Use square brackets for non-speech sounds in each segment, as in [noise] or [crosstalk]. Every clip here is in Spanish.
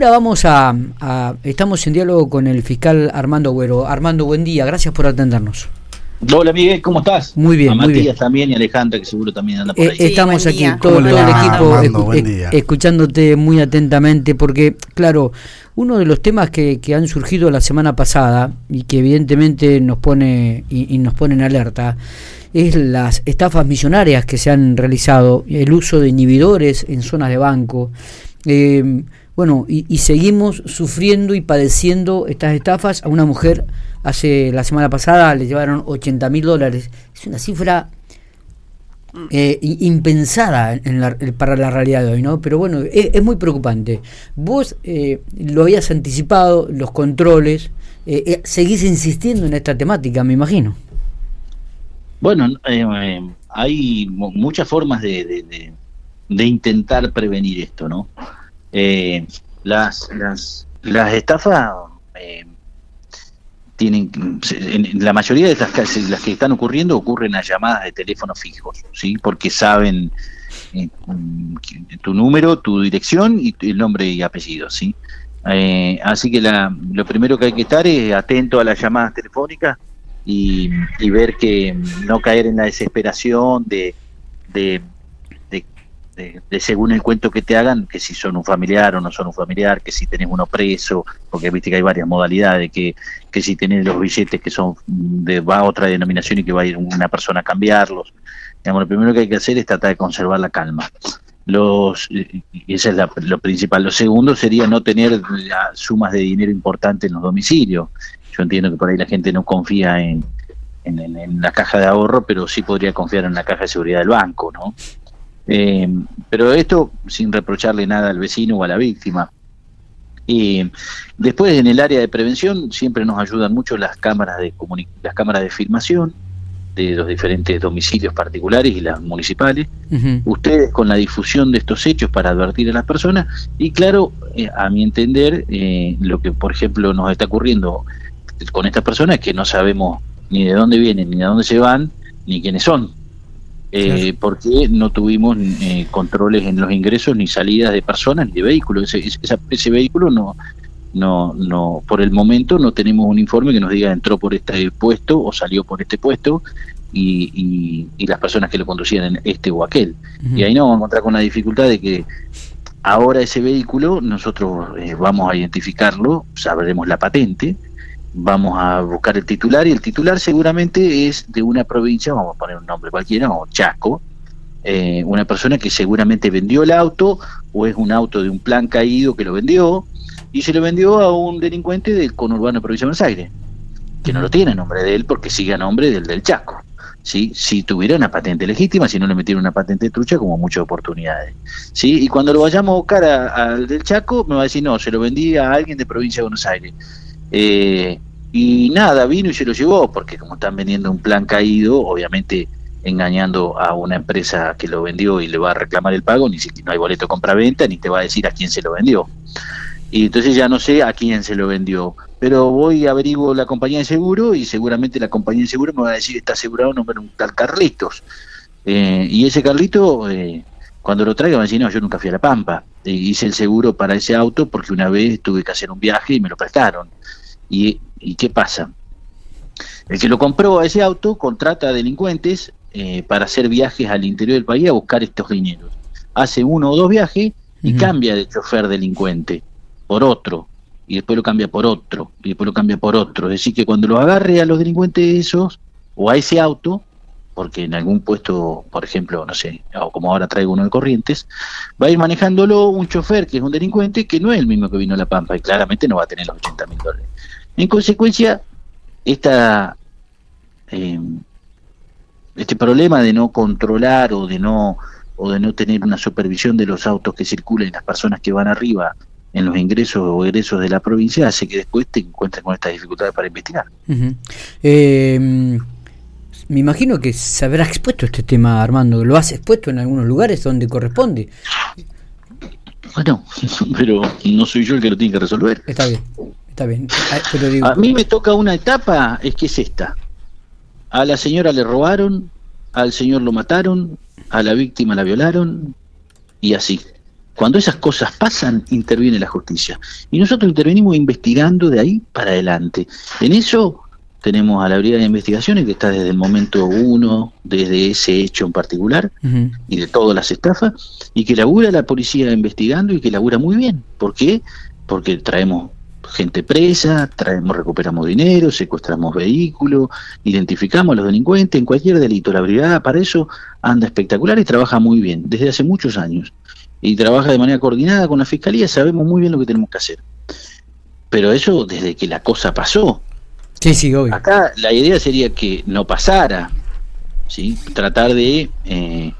Ahora vamos a, Estamos en diálogo con el fiscal Armando Güero. Armando, buen día, gracias por atendernos. Hola Miguel, ¿cómo estás? Muy bien, a muy Matías también y Alejandra, que seguro también anda por eh, ahí. estamos aquí, todo, el equipo, escuchándote muy atentamente, porque, claro, uno de los temas que, han surgido la semana pasada y que evidentemente nos pone y, nos pone en alerta es las estafas millonarias que se han realizado, el uso de inhibidores en zonas de banco. Eh, bueno, y, seguimos sufriendo y padeciendo estas estafas. A una mujer hace la semana pasada le llevaron 80 mil dólares. Es una cifra eh, impensada para la realidad de hoy, ¿no? Pero bueno, es, muy preocupante. Vos eh, lo habías anticipado, los controles, eh, seguís insistiendo en esta temática, me imagino. Bueno, hay muchas formas de, de intentar prevenir esto, ¿no? Eh, las, las, las estafas eh, tienen, la mayoría de las, las que están ocurriendo ocurren a llamadas de teléfono fijos, ¿sí? Porque saben eh, tu número, tu dirección y el nombre y apellido, ¿sí? así que la, lo primero que hay que estar es atento a las llamadas telefónicas y, y ver que no caer en la desesperación de, de de, según el cuento que te hagan, que si son un familiar o no son un familiar, que si tenés uno preso, porque viste que hay varias modalidades, que, que si tenés los billetes que son de va a otra denominación y que va a ir una persona a cambiarlos. Digamos, lo primero que hay que hacer es tratar de conservar la calma. Los, y ese es lo principal. Lo segundo sería no tener sumas de dinero importantes en los domicilios. Yo entiendo que por ahí la gente no confía en, en, la caja de ahorro, pero sí podría confiar en la caja de seguridad del banco, ¿no? Eh, pero esto sin reprocharle nada al vecino o a la víctima. Y después en el área de prevención siempre nos ayudan mucho las cámaras de las cámaras de filmación de los diferentes domicilios particulares y las municipales. Ustedes con la difusión de estos hechos para advertir a las personas y claro, eh, a mi entender, eh, lo que por ejemplo nos está ocurriendo con estas personas es que no sabemos ni de dónde vienen, ni de dónde se van, ni quiénes son eh, porque no tuvimos eh, controles en los ingresos ni salidas de personas ni de vehículos. Ese, ese, vehículo no, no, no, por el momento no tenemos un informe que nos diga entró por este puesto o salió por este puesto y, y, las personas que lo conducían en este o aquel. Y ahí nos vamos a encontrar con la dificultad de que ahora ese vehículo nosotros eh, vamos a identificarlo, sabremos la patente, vamos a buscar el titular y el titular seguramente es de una provincia, vamos a poner un nombre cualquiera, o Chaco, eh, una persona que seguramente vendió el auto o es un auto de un plan caído que lo vendió y se lo vendió a un delincuente del conurbano de provincia de Buenos Aires, que no lo tiene a nombre de él porque sigue a nombre del del Chaco. ¿sí? Si tuviera una patente legítima, si no le metieron una patente trucha, como muchas oportunidades. ¿sí? Y cuando lo vayamos a buscar al del Chaco, me va a decir, no, se lo vendí a alguien de provincia de Buenos Aires. Eh, y nada, vino y se lo llevó, porque como están vendiendo un plan caído, obviamente engañando a una empresa que lo vendió y le va a reclamar el pago, ni siquiera no hay boleto compra-venta, ni te va a decir a quién se lo vendió. Y entonces ya no sé a quién se lo vendió. Pero voy averiguo la compañía de seguro y seguramente la compañía de seguro me va a decir está asegurado un un tal Carlitos. Eh, y ese Carlito, eh, cuando lo traiga, va a decir, no, yo nunca fui a La Pampa. Eh, hice el seguro para ese auto porque una vez tuve que hacer un viaje y me lo prestaron. Y, qué pasa? El que lo compró a ese auto contrata a delincuentes eh, para hacer viajes al interior del país a buscar estos dineros. Hace uno o dos viajes y cambia de chofer delincuente por otro, y después lo cambia por otro, y después lo cambia por otro. Es decir, que cuando lo agarre a los delincuentes esos, o a ese auto, porque en algún puesto, por ejemplo, no sé, o como ahora traigo uno de Corrientes, va a ir manejándolo un chofer que es un delincuente que no es el mismo que vino a La Pampa y claramente no va a tener los 80 mil dólares. En consecuencia, esta, eh, este problema de no controlar o de no o de no tener una supervisión de los autos que circulan y las personas que van arriba en los ingresos o egresos de la provincia hace que después te encuentres con estas dificultades para investigar. Eh, me imagino que se habrá expuesto este tema, Armando. ¿Lo has expuesto en algunos lugares donde corresponde? Bueno, [laughs] pero no soy yo el que lo tiene que resolver. Está bien. A mí me toca una etapa, es que es esta. A la señora le robaron, al señor lo mataron, a la víctima la violaron y así. Cuando esas cosas pasan, interviene la justicia. Y nosotros intervenimos investigando de ahí para adelante. En eso tenemos a la Brigada de Investigaciones que está desde el momento uno, desde ese hecho en particular y de todas las estafas, y que labura la policía investigando y que labura muy bien. ¿Por qué? Porque traemos gente presa, traemos, recuperamos dinero, secuestramos vehículos, identificamos a los delincuentes en cualquier delito. La brigada para eso anda espectacular y trabaja muy bien, desde hace muchos años. Y trabaja de manera coordinada con la fiscalía, sabemos muy bien lo que tenemos que hacer. Pero eso desde que la cosa pasó. Sí, sí, obvio. Acá la idea sería que no pasara, ¿sí? tratar de eh,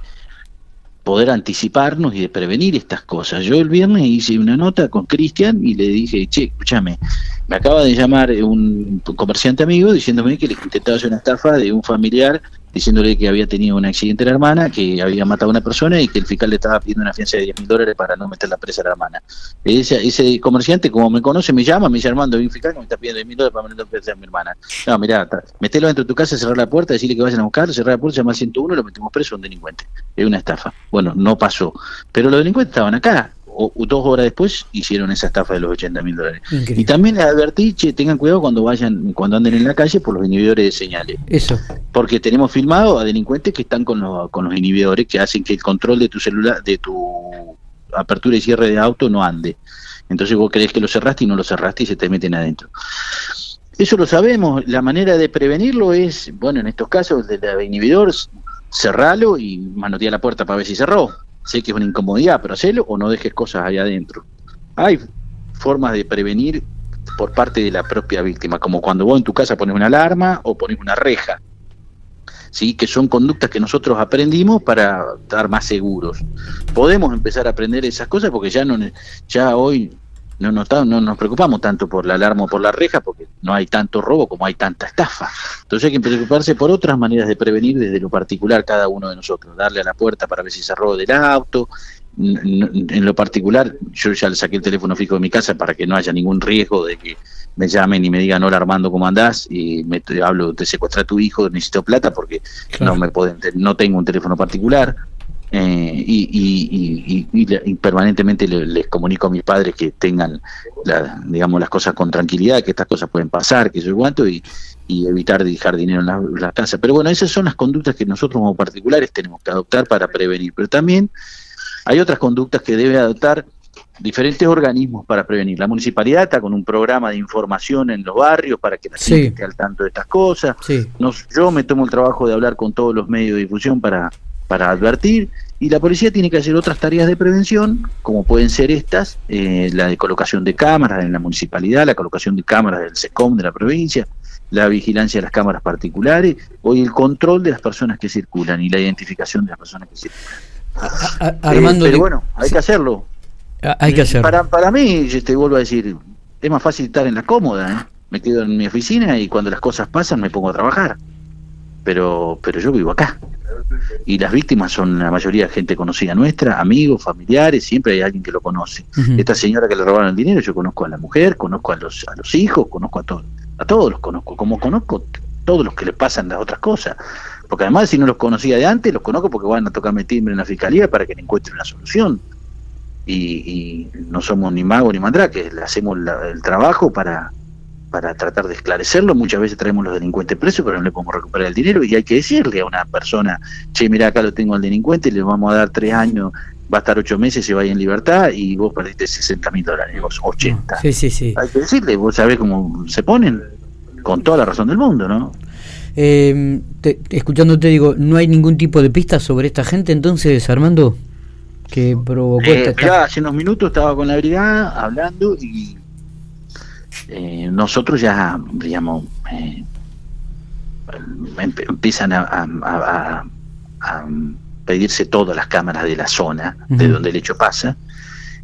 poder anticiparnos y de prevenir estas cosas. Yo el viernes hice una nota con Cristian y le dije, che, escúchame, me acaba de llamar un comerciante amigo diciéndome que le intentaba hacer una estafa de un familiar diciéndole que había tenido un accidente la hermana, que había matado a una persona y que el fiscal le estaba pidiendo una fianza de 10 mil dólares para no meter la presa a la hermana. Ese, ese comerciante, como me conoce, me llama, me dice Armando, hay un fiscal que me está pidiendo 10 mil dólares para meter la presa a mi hermana. No, mirá, metelo dentro de tu casa, cerrar la puerta, decirle que vayan a buscar, cerrar la puerta, llamar al 101 y lo metemos preso a un delincuente. Es una estafa. Bueno, no pasó. Pero los delincuentes estaban acá, o, dos horas después hicieron esa estafa de los 80 mil dólares. Y también les advertí, che, tengan cuidado cuando vayan, cuando anden en la calle por los inhibidores de señales. Eso. Porque tenemos filmado a delincuentes que están con, los, con los inhibidores que hacen que el control de tu celular, de tu apertura y cierre de auto no ande. Entonces vos crees que lo cerraste y no lo cerraste y se te meten adentro. Eso lo sabemos, la manera de prevenirlo es, bueno, en estos casos de la inhibidor, cerralo y manotea la puerta para ver si cerró sé que es una incomodidad, pero hacelo o no dejes cosas ahí adentro. Hay formas de prevenir por parte de la propia víctima, como cuando vos en tu casa pones una alarma o pones una reja, ¿sí? que son conductas que nosotros aprendimos para estar más seguros. Podemos empezar a aprender esas cosas porque ya no ya hoy no, no, no nos preocupamos tanto por la alarma o por la reja porque no hay tanto robo como hay tanta estafa. Entonces hay que preocuparse por otras maneras de prevenir desde lo particular cada uno de nosotros, darle a la puerta para ver si se roba del auto. En lo particular, yo ya le saqué el teléfono fijo de mi casa para que no haya ningún riesgo de que me llamen y me digan, hola Armando, ¿cómo andás? Y me hablo, te secuestra tu hijo, necesito plata porque no me pueden, no tengo un teléfono particular. Eh, y, y, permanentemente les, comunico a mis padres que tengan digamos las cosas con tranquilidad que estas cosas pueden pasar que yo cuánto y, evitar dejar dinero en la, casa pero bueno esas son las conductas que nosotros como particulares tenemos que adoptar para prevenir pero también hay otras conductas que debe adoptar diferentes organismos para prevenir. La municipalidad está con un programa de información en los barrios para que la gente esté al tanto de estas cosas. yo me tomo el trabajo de hablar con todos los medios de difusión para para advertir y la policía tiene que hacer otras tareas de prevención, como pueden ser estas, eh, la de colocación de cámaras en la municipalidad, la colocación de cámaras del SECOM de la provincia, la vigilancia de las cámaras particulares, o el control de las personas que circulan y la identificación de las personas que circulan. Armando, eh, pero bueno, hay que hacerlo. Hay que hacerlo. Para, para mí, te vuelvo a decir, es más fácil estar en la cómoda, ¿eh? me quedo en mi oficina y cuando las cosas pasan me pongo a trabajar. Pero, pero yo vivo acá y las víctimas son la mayoría gente conocida nuestra, amigos, familiares, siempre hay alguien que lo conoce. Esta señora que le robaron el dinero, yo conozco a la mujer, conozco a los, a los hijos, conozco a todos, a todos los conozco, como conozco todos los que le pasan las otras cosas. Porque además si no los conocía de antes, los conozco porque van a tocarme timbre en la fiscalía para que le encuentren una solución. Y, no somos ni magos ni mandraques, le hacemos el trabajo para, para tratar de esclarecerlo. Muchas veces traemos los delincuentes presos, pero no le podemos recuperar el dinero y hay que decirle a una persona, che, mira, acá lo tengo al delincuente, le vamos a dar tres años, va a estar ocho meses, se vaya en libertad y vos perdiste 60 mil dólares, vos 80. Sí, sí, sí. Hay que decirle, vos sabés cómo se ponen, con toda la razón del mundo, ¿no? Eh, escuchándote digo, ¿no hay ningún tipo de pista sobre esta gente entonces, Armando? Que provocó eh, hace unos minutos estaba con la brigada hablando y eh, nosotros ya, digamos, eh, empiezan a, pedirse todas las cámaras de la zona de donde el hecho pasa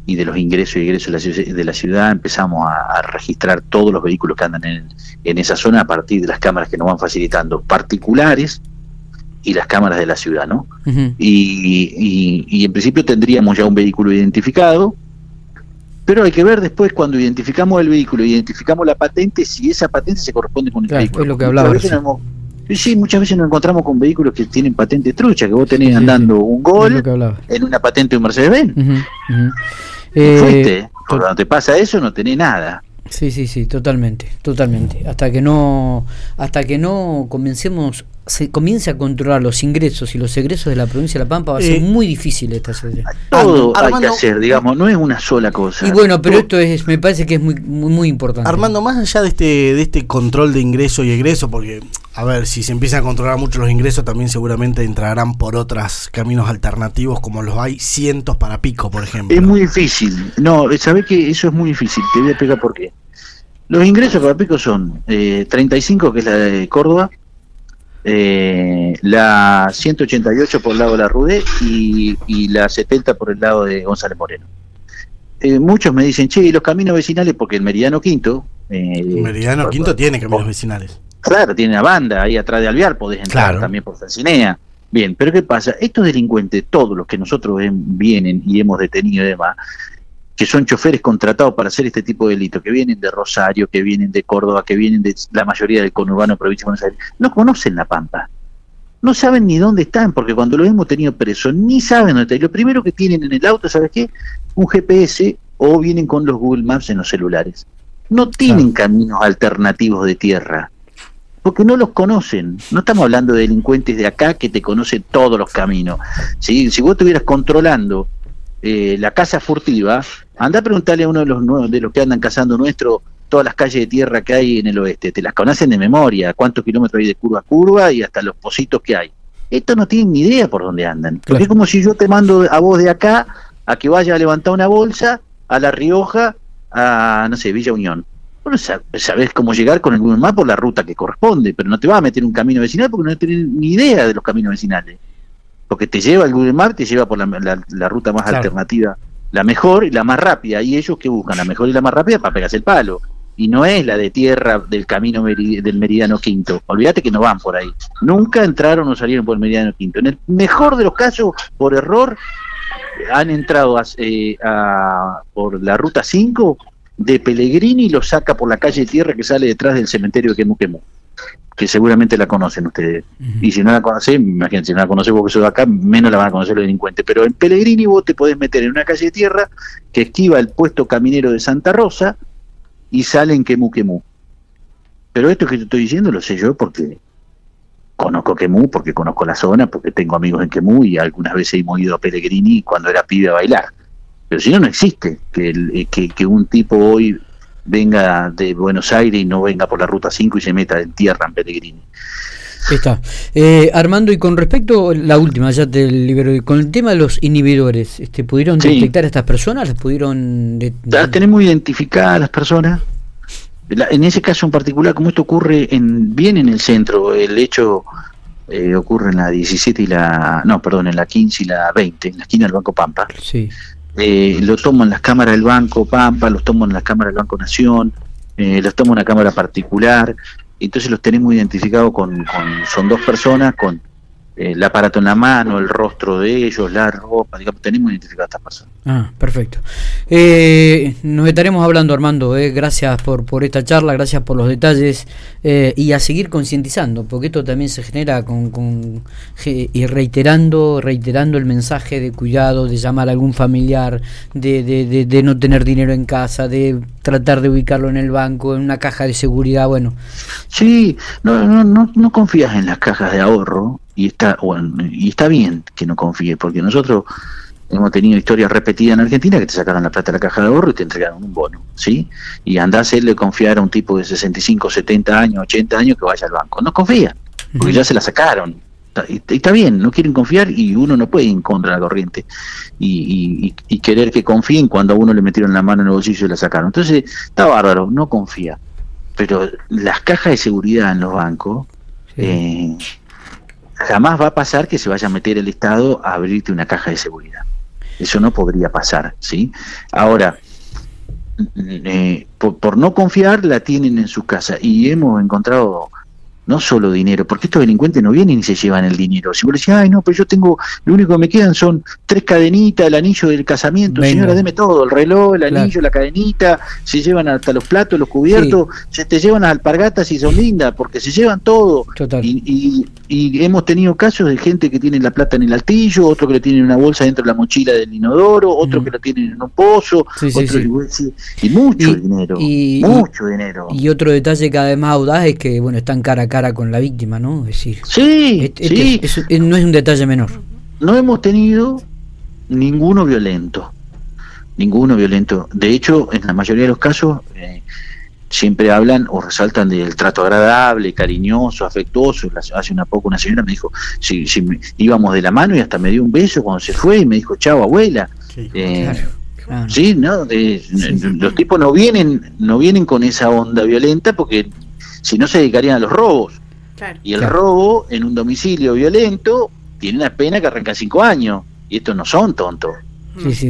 y de los ingresos y egresos de la ciudad, empezamos a, registrar todos los vehículos que andan en, esa zona a partir de las cámaras que nos van facilitando particulares y las cámaras de la ciudad, ¿no? y, y, en principio tendríamos ya un vehículo identificado, pero hay que ver después cuando identificamos el vehículo, identificamos la patente, si esa patente se corresponde con el vehículo. Es lo que hablaba. Sí, muchas veces nos encontramos con vehículos que tienen patente trucha, que vos tenés andando un gol en una patente de un Mercedes-Benz. Eh, cuando te pasa eso no tenés nada. Sí, sí, sí, totalmente, totalmente. Hasta que no, hasta que no comencemos, se comience a controlar los ingresos y los egresos de la provincia de La Pampa, va a ser eh, muy difícil esta situación. Todo hay que hacer, digamos, no es una sola cosa. Y bueno, pero esto es, me parece que es muy, muy, muy importante. Armando, más allá de este, de este control de ingreso y egreso, porque a ver, si se empiezan a controlar mucho los ingresos, también seguramente entrarán por otros caminos alternativos, como los hay cientos para pico, por ejemplo. Es muy difícil. No, sabés que eso es muy difícil. Te voy a explicar por qué. Los ingresos para pico son eh, 35, que es la de Córdoba, eh, la 188 por el lado de la Rude y, la 70 por el lado de González Moreno. Eh, muchos me dicen, che, ¿y los caminos vecinales? Porque el Meridiano Quinto... Eh, el Meridiano Quinto tiene caminos vecinales Claro, tiene una banda ahí atrás de Alvear, podés entrar también por Francinea. Bien, pero ¿qué pasa? Estos delincuentes, todos los que nosotros vienen y hemos detenido y demás, que son choferes contratados para hacer este tipo de delitos, que vienen de Rosario, que vienen de Córdoba, que vienen de la mayoría del conurbano de provincia de Buenos Aires, no conocen La Pampa. No saben ni dónde están, porque cuando los hemos tenido presos, ni saben dónde están. Lo primero que tienen en el auto, ¿sabes qué? Un GPS o vienen con los Google Maps en los celulares. No tienen caminos alternativos de tierra porque no los conocen. No estamos hablando de delincuentes de acá que te conocen todos los caminos. Si vos estuvieras controlando eh, la casa furtiva, anda a preguntarle a uno de los, de los que andan cazando nuestro todas las calles de tierra que hay en el oeste. Te las conocen de memoria, cuántos kilómetros hay de curva a curva y hasta los pocitos que hay. Estos no tienen ni idea por dónde andan. Porque es como si yo te mando a vos de acá a que vaya a levantar una bolsa a La Rioja, a, no sé, Villa Unión bueno, sabes cómo llegar con el Google Maps por la ruta que corresponde, pero no te va a meter un camino vecinal porque no tienes ni idea de los caminos vecinales. Porque te lleva el Google Maps, te lleva por la, ruta más alternativa, la mejor y la más rápida. Y ellos que buscan la mejor y la más rápida para pegarse el palo. Y no es la de tierra del camino del Meridiano Quinto. Olvídate que no van por ahí. Nunca entraron o salieron por el Meridiano Quinto. En el mejor de los casos, por error, han entrado eh, por la ruta 5 de Pellegrini lo saca por la calle de tierra que sale detrás del cementerio de Quemu que seguramente la conocen ustedes. Y si no la conocen, imagínense, si no la conocen porque soy de acá, menos la van a conocer los delincuentes. Pero en Pellegrini vos te podés meter en una calle de tierra que esquiva el puesto caminero de Santa Rosa y sale en Quemu Pero esto que te estoy diciendo lo sé yo porque conozco Quemú, porque conozco la zona, porque tengo amigos en Quemú y algunas veces hemos ido a Pellegrini cuando era pibe a bailar. Pero si no, no existe que, eh, que, que un tipo hoy venga de Buenos Aires y no venga por la ruta 5 y se meta en tierra en Pellegrini. Está. Eh, Armando, y con respecto, la última, ya te libero, con el tema de los inhibidores, este, ¿pudieron detectar a estas personas? ¿Las pudieron...? Ya tenemos identificadas las personas. en ese caso en particular, como esto ocurre en bien en el centro, el hecho eh, ocurre en la 17 y la... No, perdón, en la 15 y la 20, en la esquina del Banco Pampa. Sí eh, lo tomo en las cámaras del Banco Pampa, los tomo en las cámaras del Banco Nación, eh, los tomo en una cámara particular, entonces los tenemos identificados con, con son dos personas con el aparato en la mano, el rostro de ellos, la ropa, digamos, tenemos identificado a estas personas. Ah, perfecto. Eh, nos estaremos hablando, Armando, eh, gracias por, por esta charla, gracias por los detalles eh, y a seguir concientizando, porque esto también se genera con, con y reiterando, reiterando el mensaje de cuidado, de llamar a algún familiar, de, de, de, no tener dinero en casa, de tratar de ubicarlo en el banco, en una caja de seguridad, bueno. Sí, no, no, no, no confías en las cajas de ahorro y está bueno, y está bien que no confíe porque nosotros hemos tenido historias repetidas en Argentina que te sacaron la plata de la caja de ahorro y te entregaron un bono, ¿sí? Y andás a él de confiar a un tipo de 65, 70 años, 80 años que vaya al banco. No confía, porque ya se la sacaron. Y, está bien, no quieren confiar y uno no puede ir en contra de la corriente y, querer que confíen cuando a uno le metieron la mano en el bolsillo y la sacaron. Entonces, está bárbaro, no confía. Pero las cajas de seguridad en los bancos, eh, jamás va a pasar que se vaya a meter el Estado a abrirte una caja de seguridad. Eso no podría pasar, ¿sí? Ahora, eh, por, no confiar, la tienen en su casa y hemos encontrado no solo dinero, porque estos delincuentes no vienen y se llevan el dinero. Si vos decís, ay, no, pero yo tengo, lo único que me quedan son tres cadenitas, el anillo del casamiento, señora, deme todo, el reloj, el anillo, la cadenita, se llevan hasta los platos, los cubiertos, se te llevan las alpargatas y son lindas, porque se llevan todo. Y, y, hemos tenido casos de gente que tiene la plata en el altillo, otro que lo tiene en una bolsa dentro de la mochila del inodoro, otro mm. que lo tiene en un pozo, y, mucho dinero, mucho dinero. Y otro detalle que además audaz es que, bueno, están cara a cara con la víctima, ¿no? Es decir, sí, sí. no es un detalle menor. No hemos tenido ninguno violento, ninguno violento. De hecho, en la mayoría de los casos eh, siempre hablan o resaltan del trato agradable, cariñoso, afectuoso. Hace una poco una señora me dijo, si, si íbamos de la mano y hasta me dio un beso cuando se fue y me dijo, chao abuela. Sí, eh, sí ¿no? los tipos no vienen, no vienen con esa onda violenta porque si no se dedicarían a los robos. y el robo en un domicilio violento tiene una pena que arranca cinco años. Y estos no son tontos.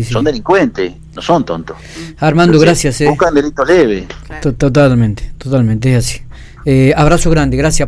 son delincuentes, no son tontos. Armando, gracias. Eh. Buscan delitos leves. Totalmente, totalmente, es así. Eh, abrazo grande, gracias.